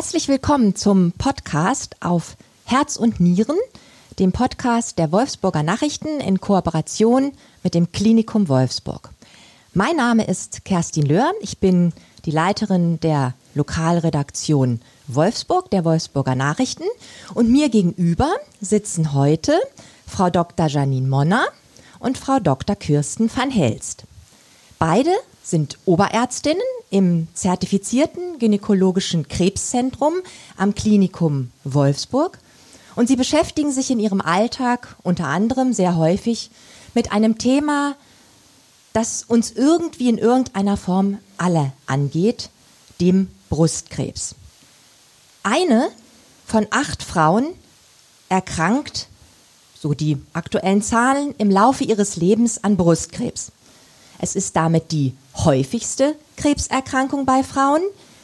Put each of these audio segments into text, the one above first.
Herzlich willkommen zum Podcast auf Herz und Nieren, dem Podcast der Wolfsburger Nachrichten in Kooperation mit dem Klinikum Wolfsburg. Mein Name ist Kerstin Löhr. Ich bin die Leiterin der Lokalredaktion Wolfsburg, der Wolfsburger Nachrichten. Und mir gegenüber sitzen heute Frau Dr. Janine Monner und Frau Dr. Kirsten van Helst. Beide sind Oberärztinnen im zertifizierten gynäkologischen Krebszentrum am Klinikum Wolfsburg und sie beschäftigen sich in ihrem Alltag unter anderem sehr häufig mit einem Thema, das uns irgendwie in irgendeiner Form alle angeht, dem Brustkrebs. Eine von acht Frauen erkrankt, so die aktuellen Zahlen, im Laufe ihres Lebens an Brustkrebs. Es ist damit die häufigste Krebserkrankung bei Frauen,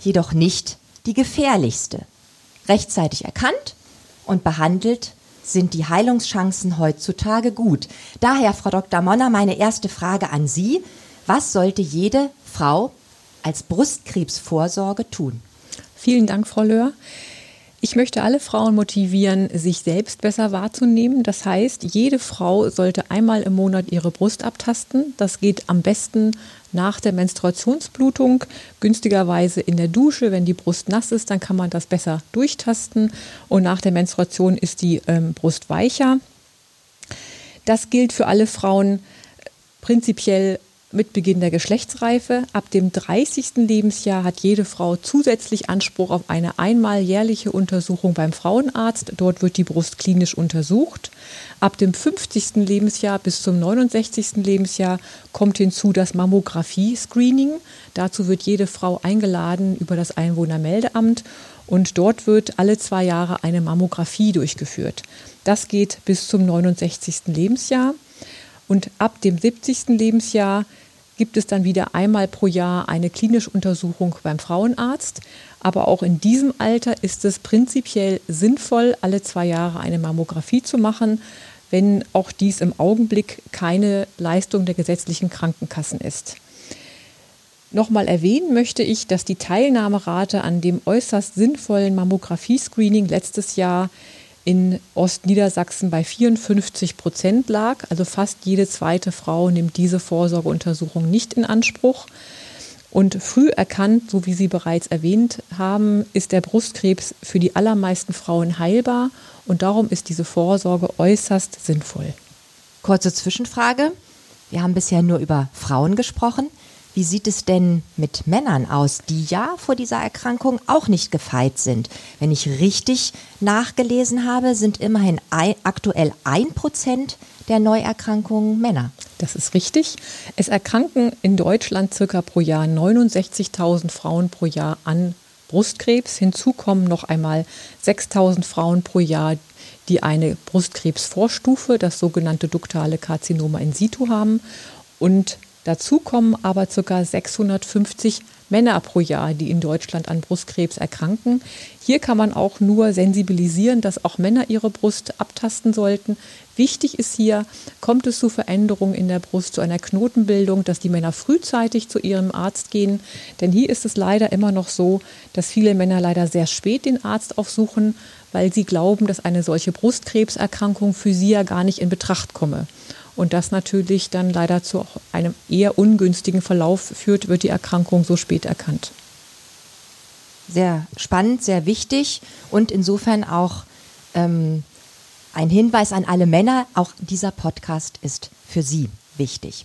jedoch nicht die gefährlichste. Rechtzeitig erkannt und behandelt sind die Heilungschancen heutzutage gut. Daher, Frau Dr. Monner, meine erste Frage an Sie. Was sollte jede Frau als Brustkrebsvorsorge tun? Vielen Dank, Frau Löhr. Ich möchte alle Frauen motivieren, sich selbst besser wahrzunehmen. Das heißt, jede Frau sollte einmal im Monat ihre Brust abtasten. Das geht am besten nach der Menstruationsblutung, günstigerweise in der Dusche. Wenn die Brust nass ist, dann kann man das besser durchtasten. Und nach der Menstruation ist die ähm, Brust weicher. Das gilt für alle Frauen prinzipiell mit Beginn der Geschlechtsreife. Ab dem 30. Lebensjahr hat jede Frau zusätzlich Anspruch auf eine einmal jährliche Untersuchung beim Frauenarzt. Dort wird die Brust klinisch untersucht. Ab dem 50. Lebensjahr bis zum 69. Lebensjahr kommt hinzu das Mammographie-Screening. Dazu wird jede Frau eingeladen über das Einwohnermeldeamt und dort wird alle zwei Jahre eine Mammographie durchgeführt. Das geht bis zum 69. Lebensjahr. Und ab dem 70. Lebensjahr gibt es dann wieder einmal pro Jahr eine klinische Untersuchung beim Frauenarzt. Aber auch in diesem Alter ist es prinzipiell sinnvoll, alle zwei Jahre eine Mammographie zu machen, wenn auch dies im Augenblick keine Leistung der gesetzlichen Krankenkassen ist. Nochmal erwähnen möchte ich, dass die Teilnahmerate an dem äußerst sinnvollen Mammographie-Screening letztes Jahr in Ostniedersachsen bei 54 Prozent lag. Also fast jede zweite Frau nimmt diese Vorsorgeuntersuchung nicht in Anspruch. Und früh erkannt, so wie Sie bereits erwähnt haben, ist der Brustkrebs für die allermeisten Frauen heilbar und darum ist diese Vorsorge äußerst sinnvoll. Kurze Zwischenfrage. Wir haben bisher nur über Frauen gesprochen. Wie sieht es denn mit Männern aus, die ja vor dieser Erkrankung auch nicht gefeit sind? Wenn ich richtig nachgelesen habe, sind immerhin ein, aktuell ein Prozent der Neuerkrankungen Männer. Das ist richtig. Es erkranken in Deutschland circa pro Jahr 69.000 Frauen pro Jahr an Brustkrebs. Hinzu kommen noch einmal 6.000 Frauen pro Jahr, die eine Brustkrebsvorstufe, das sogenannte duktale Karzinoma in situ haben. Und Dazu kommen aber ca. 650 Männer pro Jahr, die in Deutschland an Brustkrebs erkranken. Hier kann man auch nur sensibilisieren, dass auch Männer ihre Brust abtasten sollten. Wichtig ist hier, kommt es zu Veränderungen in der Brust, zu einer Knotenbildung, dass die Männer frühzeitig zu ihrem Arzt gehen. Denn hier ist es leider immer noch so, dass viele Männer leider sehr spät den Arzt aufsuchen, weil sie glauben, dass eine solche Brustkrebserkrankung für sie ja gar nicht in Betracht komme und das natürlich dann leider zu einem eher ungünstigen Verlauf führt, wird die Erkrankung so spät erkannt. Sehr spannend, sehr wichtig und insofern auch ähm, ein Hinweis an alle Männer, auch dieser Podcast ist für Sie wichtig.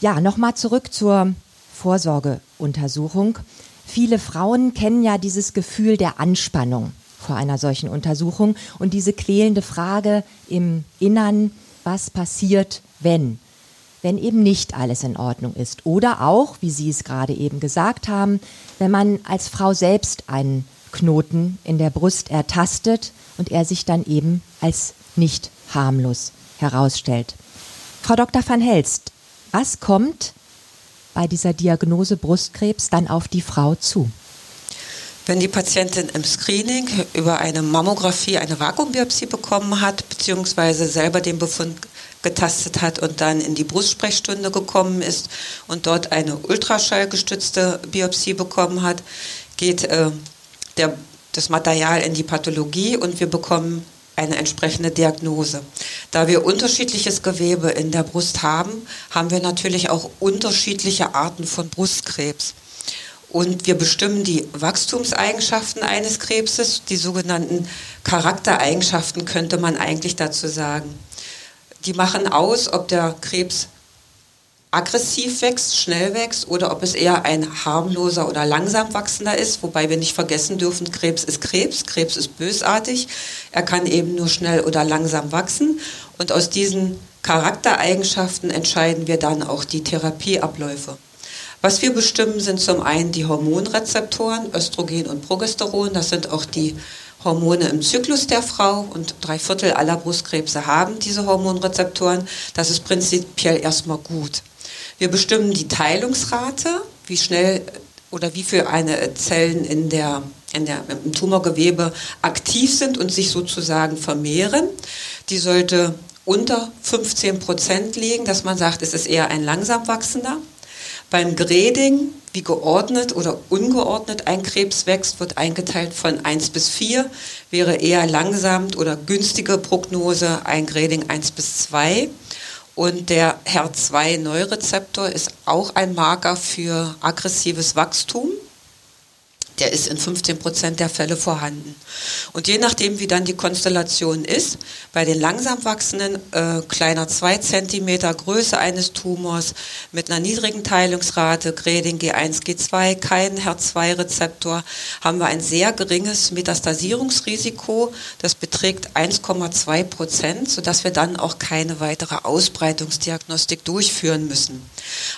Ja, nochmal zurück zur Vorsorgeuntersuchung. Viele Frauen kennen ja dieses Gefühl der Anspannung vor einer solchen Untersuchung und diese quälende Frage im Innern, was passiert, wenn wenn eben nicht alles in Ordnung ist. Oder auch, wie Sie es gerade eben gesagt haben, wenn man als Frau selbst einen Knoten in der Brust ertastet und er sich dann eben als nicht harmlos herausstellt. Frau Dr. van Helst, was kommt bei dieser Diagnose Brustkrebs dann auf die Frau zu? Wenn die Patientin im Screening über eine Mammographie eine Vakuumbiopsie bekommen hat, beziehungsweise selber den Befund getastet hat und dann in die Brustsprechstunde gekommen ist und dort eine ultraschallgestützte Biopsie bekommen hat, geht äh, der, das Material in die Pathologie und wir bekommen eine entsprechende Diagnose. Da wir unterschiedliches Gewebe in der Brust haben, haben wir natürlich auch unterschiedliche Arten von Brustkrebs. Und wir bestimmen die Wachstumseigenschaften eines Krebses, die sogenannten Charaktereigenschaften könnte man eigentlich dazu sagen. Die machen aus, ob der Krebs aggressiv wächst, schnell wächst oder ob es eher ein harmloser oder langsam wachsender ist, wobei wir nicht vergessen dürfen, Krebs ist Krebs, Krebs ist bösartig, er kann eben nur schnell oder langsam wachsen und aus diesen Charaktereigenschaften entscheiden wir dann auch die Therapieabläufe. Was wir bestimmen, sind zum einen die Hormonrezeptoren, Östrogen und Progesteron, das sind auch die Hormone im Zyklus der Frau und drei Viertel aller Brustkrebse haben diese Hormonrezeptoren. Das ist prinzipiell erstmal gut. Wir bestimmen die Teilungsrate, wie schnell oder wie viele eine Zellen in der, in der, im Tumorgewebe aktiv sind und sich sozusagen vermehren. Die sollte unter 15 Prozent liegen, dass man sagt, es ist eher ein langsam wachsender. Beim Grading, wie geordnet oder ungeordnet ein Krebs wächst, wird eingeteilt von 1 bis 4, wäre eher langsam oder günstige Prognose ein Grading 1 bis 2. Und der HER2-Neurezeptor ist auch ein Marker für aggressives Wachstum der ist in 15 Prozent der Fälle vorhanden. Und je nachdem, wie dann die Konstellation ist, bei den langsam wachsenden, äh, kleiner 2 Zentimeter Größe eines Tumors mit einer niedrigen Teilungsrate, Grading G1, G2, keinen HER2-Rezeptor, haben wir ein sehr geringes Metastasierungsrisiko. Das beträgt 1,2 Prozent, sodass wir dann auch keine weitere Ausbreitungsdiagnostik durchführen müssen.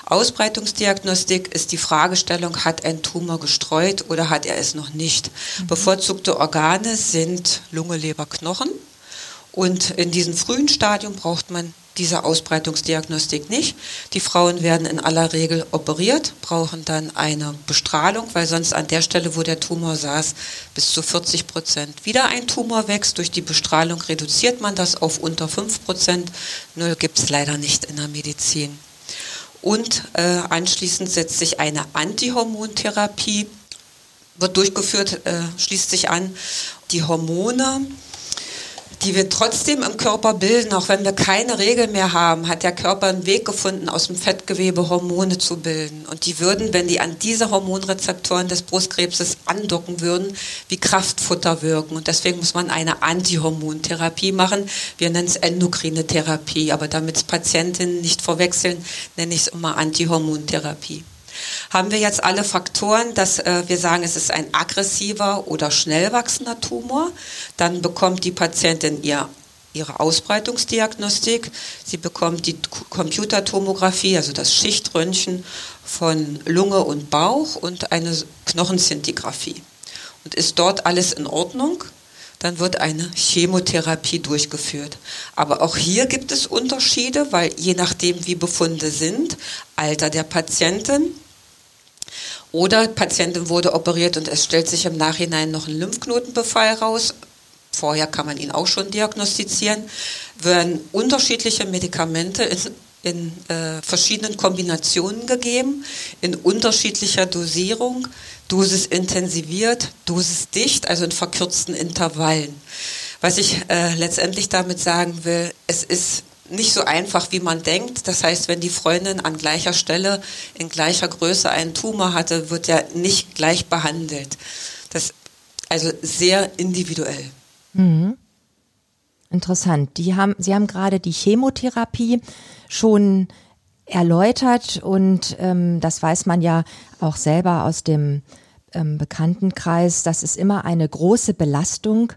Ausbreitungsdiagnostik ist die Fragestellung, hat ein Tumor gestreut oder hat er es noch nicht. Mhm. Bevorzugte Organe sind Lunge, Leber, Knochen. Und in diesem frühen Stadium braucht man diese Ausbreitungsdiagnostik nicht. Die Frauen werden in aller Regel operiert, brauchen dann eine Bestrahlung, weil sonst an der Stelle, wo der Tumor saß, bis zu 40 Prozent wieder ein Tumor wächst. Durch die Bestrahlung reduziert man das auf unter 5 Prozent. Null gibt es leider nicht in der Medizin. Und äh, anschließend setzt sich eine Antihormontherapie wird durchgeführt, äh, schließt sich an. Die Hormone, die wir trotzdem im Körper bilden, auch wenn wir keine Regel mehr haben, hat der Körper einen Weg gefunden, aus dem Fettgewebe Hormone zu bilden. Und die würden, wenn die an diese Hormonrezeptoren des Brustkrebses andocken würden, wie Kraftfutter wirken. Und deswegen muss man eine Antihormontherapie machen. Wir nennen es endokrine Therapie. Aber damit es Patientinnen nicht verwechseln, nenne ich es immer Antihormontherapie. Haben wir jetzt alle Faktoren, dass äh, wir sagen, es ist ein aggressiver oder schnell wachsender Tumor, dann bekommt die Patientin ihr ihre Ausbreitungsdiagnostik. Sie bekommt die Computertomographie, also das Schichtröntgen von Lunge und Bauch und eine Knochenszintigraphie. Und ist dort alles in Ordnung, dann wird eine Chemotherapie durchgeführt. Aber auch hier gibt es Unterschiede, weil je nachdem, wie Befunde sind, Alter der Patientin, oder Patientin wurde operiert und es stellt sich im Nachhinein noch ein Lymphknotenbefall raus. Vorher kann man ihn auch schon diagnostizieren. Werden unterschiedliche Medikamente in, in äh, verschiedenen Kombinationen gegeben, in unterschiedlicher Dosierung, Dosis intensiviert, Dosis dicht, also in verkürzten Intervallen. Was ich äh, letztendlich damit sagen will, es ist nicht so einfach, wie man denkt. Das heißt, wenn die Freundin an gleicher Stelle in gleicher Größe einen Tumor hatte, wird er nicht gleich behandelt. Das also sehr individuell. Mhm. Interessant. Die haben, Sie haben gerade die Chemotherapie schon erläutert und ähm, das weiß man ja auch selber aus dem ähm, Bekanntenkreis. Das ist immer eine große Belastung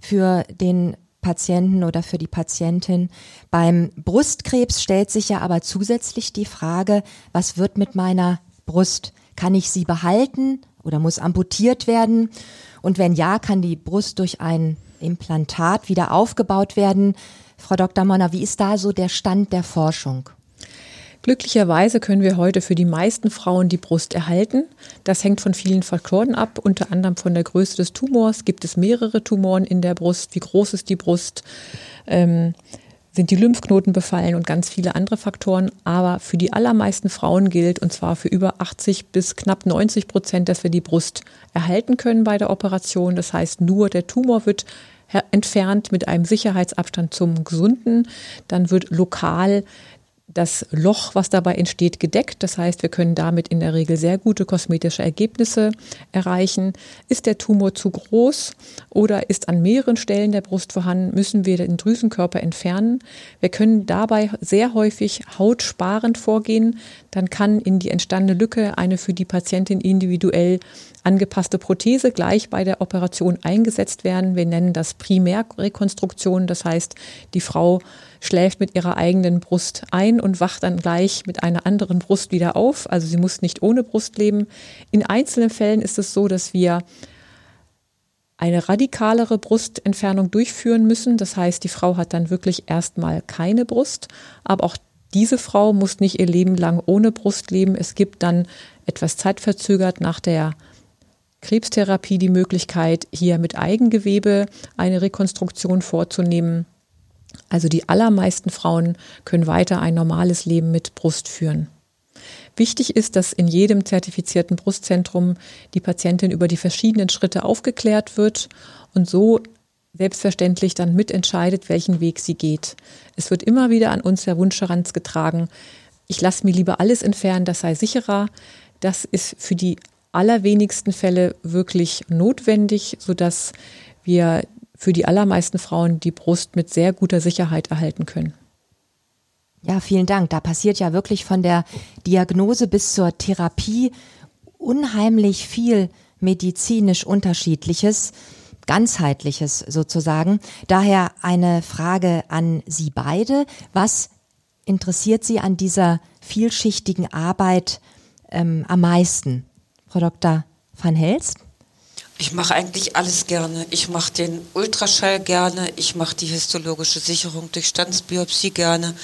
für den Patienten oder für die Patientin. Beim Brustkrebs stellt sich ja aber zusätzlich die Frage, was wird mit meiner Brust? Kann ich sie behalten oder muss amputiert werden? Und wenn ja, kann die Brust durch ein Implantat wieder aufgebaut werden? Frau Dr. Monner, wie ist da so der Stand der Forschung? Glücklicherweise können wir heute für die meisten Frauen die Brust erhalten. Das hängt von vielen Faktoren ab, unter anderem von der Größe des Tumors. Gibt es mehrere Tumoren in der Brust? Wie groß ist die Brust? Ähm, sind die Lymphknoten befallen und ganz viele andere Faktoren. Aber für die allermeisten Frauen gilt, und zwar für über 80 bis knapp 90 Prozent, dass wir die Brust erhalten können bei der Operation. Das heißt, nur der Tumor wird entfernt mit einem Sicherheitsabstand zum gesunden. Dann wird lokal das Loch, was dabei entsteht, gedeckt. Das heißt, wir können damit in der Regel sehr gute kosmetische Ergebnisse erreichen. Ist der Tumor zu groß oder ist an mehreren Stellen der Brust vorhanden, müssen wir den Drüsenkörper entfernen. Wir können dabei sehr häufig hautsparend vorgehen. Dann kann in die entstandene Lücke eine für die Patientin individuell angepasste Prothese gleich bei der Operation eingesetzt werden. Wir nennen das Primärrekonstruktion. Das heißt, die Frau schläft mit ihrer eigenen Brust ein und wacht dann gleich mit einer anderen Brust wieder auf. Also sie muss nicht ohne Brust leben. In einzelnen Fällen ist es so, dass wir eine radikalere Brustentfernung durchführen müssen. Das heißt, die Frau hat dann wirklich erstmal keine Brust. Aber auch diese Frau muss nicht ihr Leben lang ohne Brust leben. Es gibt dann etwas zeitverzögert nach der Krebstherapie die Möglichkeit, hier mit Eigengewebe eine Rekonstruktion vorzunehmen. Also die allermeisten Frauen können weiter ein normales Leben mit Brust führen. Wichtig ist, dass in jedem zertifizierten Brustzentrum die Patientin über die verschiedenen Schritte aufgeklärt wird und so selbstverständlich dann mitentscheidet, welchen Weg sie geht. Es wird immer wieder an uns der Wunsch herangetragen, ich lasse mir lieber alles entfernen, das sei sicherer. Das ist für die allerwenigsten Fälle wirklich notwendig, sodass wir für die allermeisten Frauen die Brust mit sehr guter Sicherheit erhalten können. Ja, vielen Dank. Da passiert ja wirklich von der Diagnose bis zur Therapie unheimlich viel medizinisch unterschiedliches, ganzheitliches sozusagen. Daher eine Frage an Sie beide. Was interessiert Sie an dieser vielschichtigen Arbeit ähm, am meisten? Frau Dr. van Helst? Ich mache eigentlich alles gerne. Ich mache den Ultraschall gerne. Ich mache die histologische Sicherung durch Standsbiopsie gerne.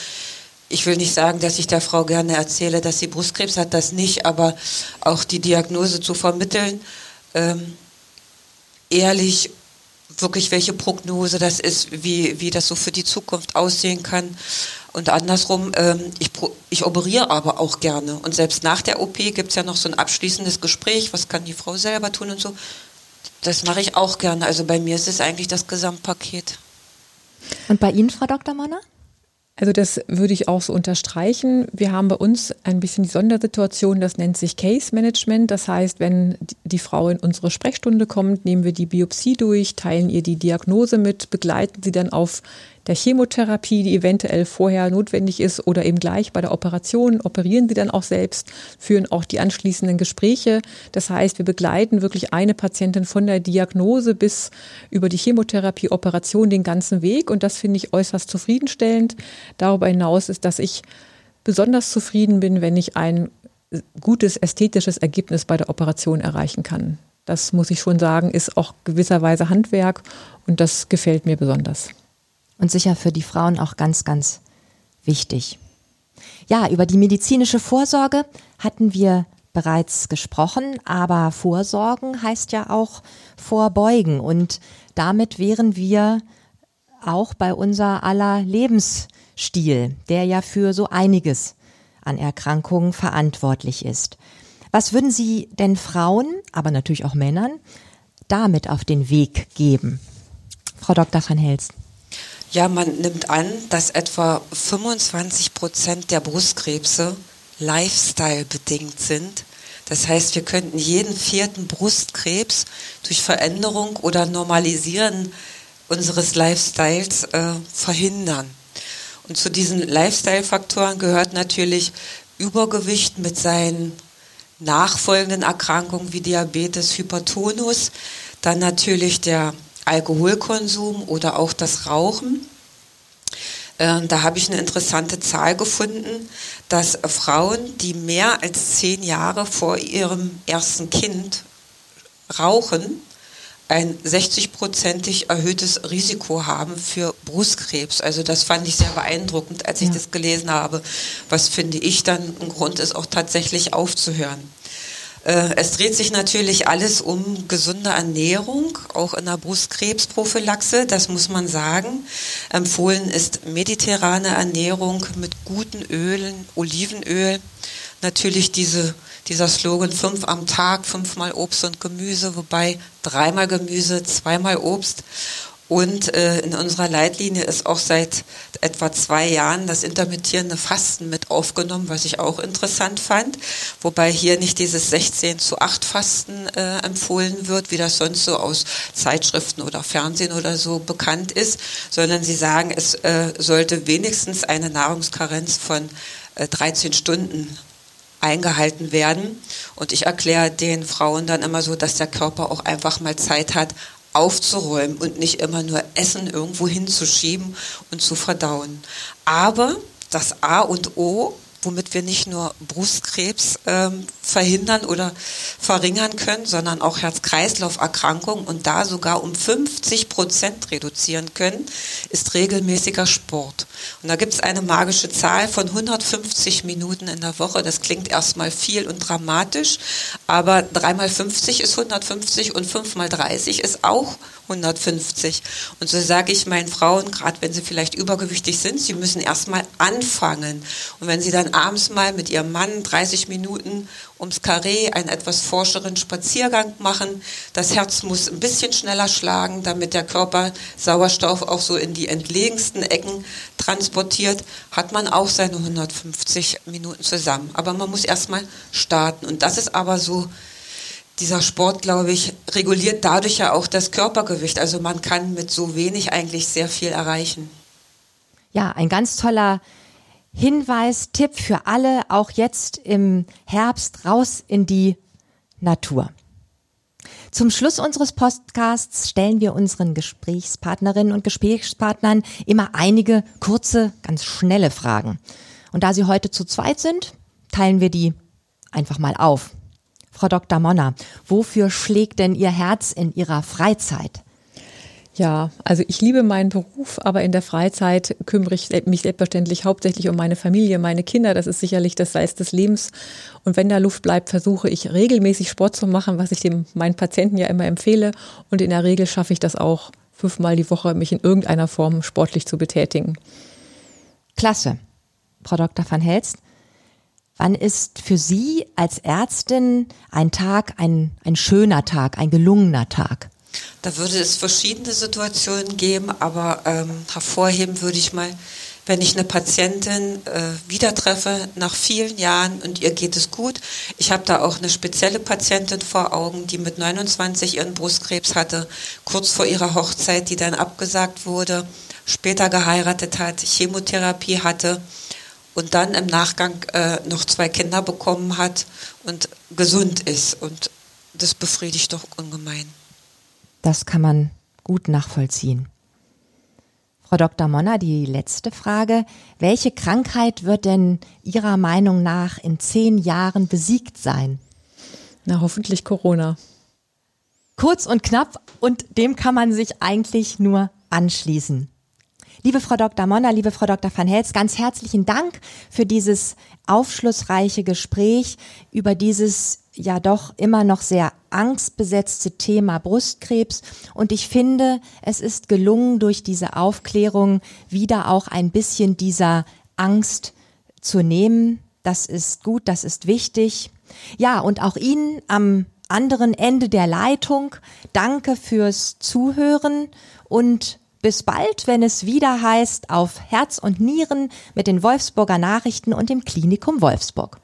Ich will nicht sagen, dass ich der Frau gerne erzähle, dass sie Brustkrebs hat, das nicht, aber auch die Diagnose zu vermitteln, ähm, ehrlich, wirklich welche Prognose das ist, wie, wie das so für die Zukunft aussehen kann. Und andersrum, ähm, ich, ich operiere aber auch gerne. Und selbst nach der OP gibt es ja noch so ein abschließendes Gespräch, was kann die Frau selber tun und so. Das mache ich auch gerne. Also bei mir ist es eigentlich das Gesamtpaket. Und bei Ihnen, Frau Dr. Manner? Also das würde ich auch so unterstreichen. Wir haben bei uns ein bisschen die Sondersituation, das nennt sich Case Management. Das heißt, wenn die Frau in unsere Sprechstunde kommt, nehmen wir die Biopsie durch, teilen ihr die Diagnose mit, begleiten sie dann auf der Chemotherapie, die eventuell vorher notwendig ist oder eben gleich bei der Operation, operieren sie dann auch selbst, führen auch die anschließenden Gespräche. Das heißt, wir begleiten wirklich eine Patientin von der Diagnose bis über die Chemotherapie, Operation den ganzen Weg und das finde ich äußerst zufriedenstellend. Darüber hinaus ist, dass ich besonders zufrieden bin, wenn ich ein gutes ästhetisches Ergebnis bei der Operation erreichen kann. Das muss ich schon sagen, ist auch gewisserweise Handwerk und das gefällt mir besonders und sicher für die Frauen auch ganz, ganz wichtig. Ja, über die medizinische Vorsorge hatten wir bereits gesprochen, aber Vorsorgen heißt ja auch vorbeugen und damit wären wir auch bei unser aller Lebensstil, der ja für so einiges an Erkrankungen verantwortlich ist. Was würden Sie denn Frauen, aber natürlich auch Männern, damit auf den Weg geben? Frau Dr. van Helst. Ja, man nimmt an, dass etwa 25 Prozent der Brustkrebse Lifestyle bedingt sind. Das heißt, wir könnten jeden vierten Brustkrebs durch Veränderung oder Normalisieren unseres Lifestyles äh, verhindern. Und zu diesen Lifestyle-Faktoren gehört natürlich Übergewicht mit seinen nachfolgenden Erkrankungen wie Diabetes, Hypertonus, dann natürlich der Alkoholkonsum oder auch das Rauchen. Äh, da habe ich eine interessante Zahl gefunden, dass Frauen, die mehr als zehn Jahre vor ihrem ersten Kind rauchen, ein 60-prozentig erhöhtes Risiko haben für Brustkrebs. Also das fand ich sehr beeindruckend, als ich ja. das gelesen habe. Was finde ich dann ein Grund ist, auch tatsächlich aufzuhören. Äh, es dreht sich natürlich alles um gesunde Ernährung, auch in der Brustkrebsprophylaxe, das muss man sagen. Empfohlen ist mediterrane Ernährung mit guten Ölen, Olivenöl. Natürlich diese, dieser Slogan fünf am Tag, fünfmal Obst und Gemüse, wobei dreimal Gemüse, zweimal Obst. Und äh, in unserer Leitlinie ist auch seit etwa zwei Jahren das intermittierende Fasten mit aufgenommen, was ich auch interessant fand. Wobei hier nicht dieses 16 zu 8 Fasten äh, empfohlen wird, wie das sonst so aus Zeitschriften oder Fernsehen oder so bekannt ist, sondern sie sagen, es äh, sollte wenigstens eine Nahrungskarenz von äh, 13 Stunden eingehalten werden. Und ich erkläre den Frauen dann immer so, dass der Körper auch einfach mal Zeit hat, aufzuräumen und nicht immer nur Essen irgendwo hinzuschieben und zu verdauen. Aber das A und O womit wir nicht nur Brustkrebs ähm, verhindern oder verringern können, sondern auch Herz-Kreislauf-Erkrankungen und da sogar um 50 Prozent reduzieren können, ist regelmäßiger Sport. Und da gibt es eine magische Zahl von 150 Minuten in der Woche. Das klingt erstmal viel und dramatisch, aber 3 mal 50 ist 150 und 5 mal 30 ist auch 150. Und so sage ich meinen Frauen, gerade wenn sie vielleicht übergewichtig sind, sie müssen erstmal anfangen. Und wenn sie dann abends mal mit ihrem Mann 30 Minuten ums Karree einen etwas forscheren Spaziergang machen, das Herz muss ein bisschen schneller schlagen, damit der Körper Sauerstoff auch so in die entlegensten Ecken transportiert, hat man auch seine 150 Minuten zusammen. Aber man muss erstmal starten. Und das ist aber so, dieser Sport, glaube ich, reguliert dadurch ja auch das Körpergewicht. Also man kann mit so wenig eigentlich sehr viel erreichen. Ja, ein ganz toller Hinweis, Tipp für alle, auch jetzt im Herbst raus in die Natur. Zum Schluss unseres Podcasts stellen wir unseren Gesprächspartnerinnen und Gesprächspartnern immer einige kurze, ganz schnelle Fragen. Und da sie heute zu zweit sind, teilen wir die einfach mal auf. Frau Dr. Monner, wofür schlägt denn Ihr Herz in Ihrer Freizeit? Ja, also ich liebe meinen Beruf, aber in der Freizeit kümmere ich mich selbstverständlich hauptsächlich um meine Familie, meine Kinder. Das ist sicherlich das Salz des Lebens. Und wenn da Luft bleibt, versuche ich regelmäßig Sport zu machen, was ich dem meinen Patienten ja immer empfehle. Und in der Regel schaffe ich das auch fünfmal die Woche, mich in irgendeiner Form sportlich zu betätigen. Klasse. Frau Dr. van Helst, Wann ist für Sie als Ärztin ein Tag ein, ein schöner Tag, ein gelungener Tag? Da würde es verschiedene Situationen geben, aber ähm, hervorheben würde ich mal, wenn ich eine Patientin äh, wieder treffe nach vielen Jahren und ihr geht es gut. Ich habe da auch eine spezielle Patientin vor Augen, die mit 29 ihren Brustkrebs hatte, kurz vor ihrer Hochzeit, die dann abgesagt wurde, später geheiratet hat, Chemotherapie hatte und dann im Nachgang äh, noch zwei Kinder bekommen hat und gesund ist. Und das befriedigt doch ungemein. Das kann man gut nachvollziehen. Frau Dr. Monner, die letzte Frage. Welche Krankheit wird denn Ihrer Meinung nach in zehn Jahren besiegt sein? Na, hoffentlich Corona. Kurz und knapp und dem kann man sich eigentlich nur anschließen. Liebe Frau Dr. Monner, liebe Frau Dr. van Hels, ganz herzlichen Dank für dieses aufschlussreiche Gespräch über dieses ja doch immer noch sehr angstbesetzte Thema Brustkrebs. Und ich finde, es ist gelungen, durch diese Aufklärung wieder auch ein bisschen dieser Angst zu nehmen. Das ist gut, das ist wichtig. Ja, und auch Ihnen am anderen Ende der Leitung danke fürs Zuhören und bis bald, wenn es wieder heißt auf Herz und Nieren mit den Wolfsburger Nachrichten und dem Klinikum Wolfsburg.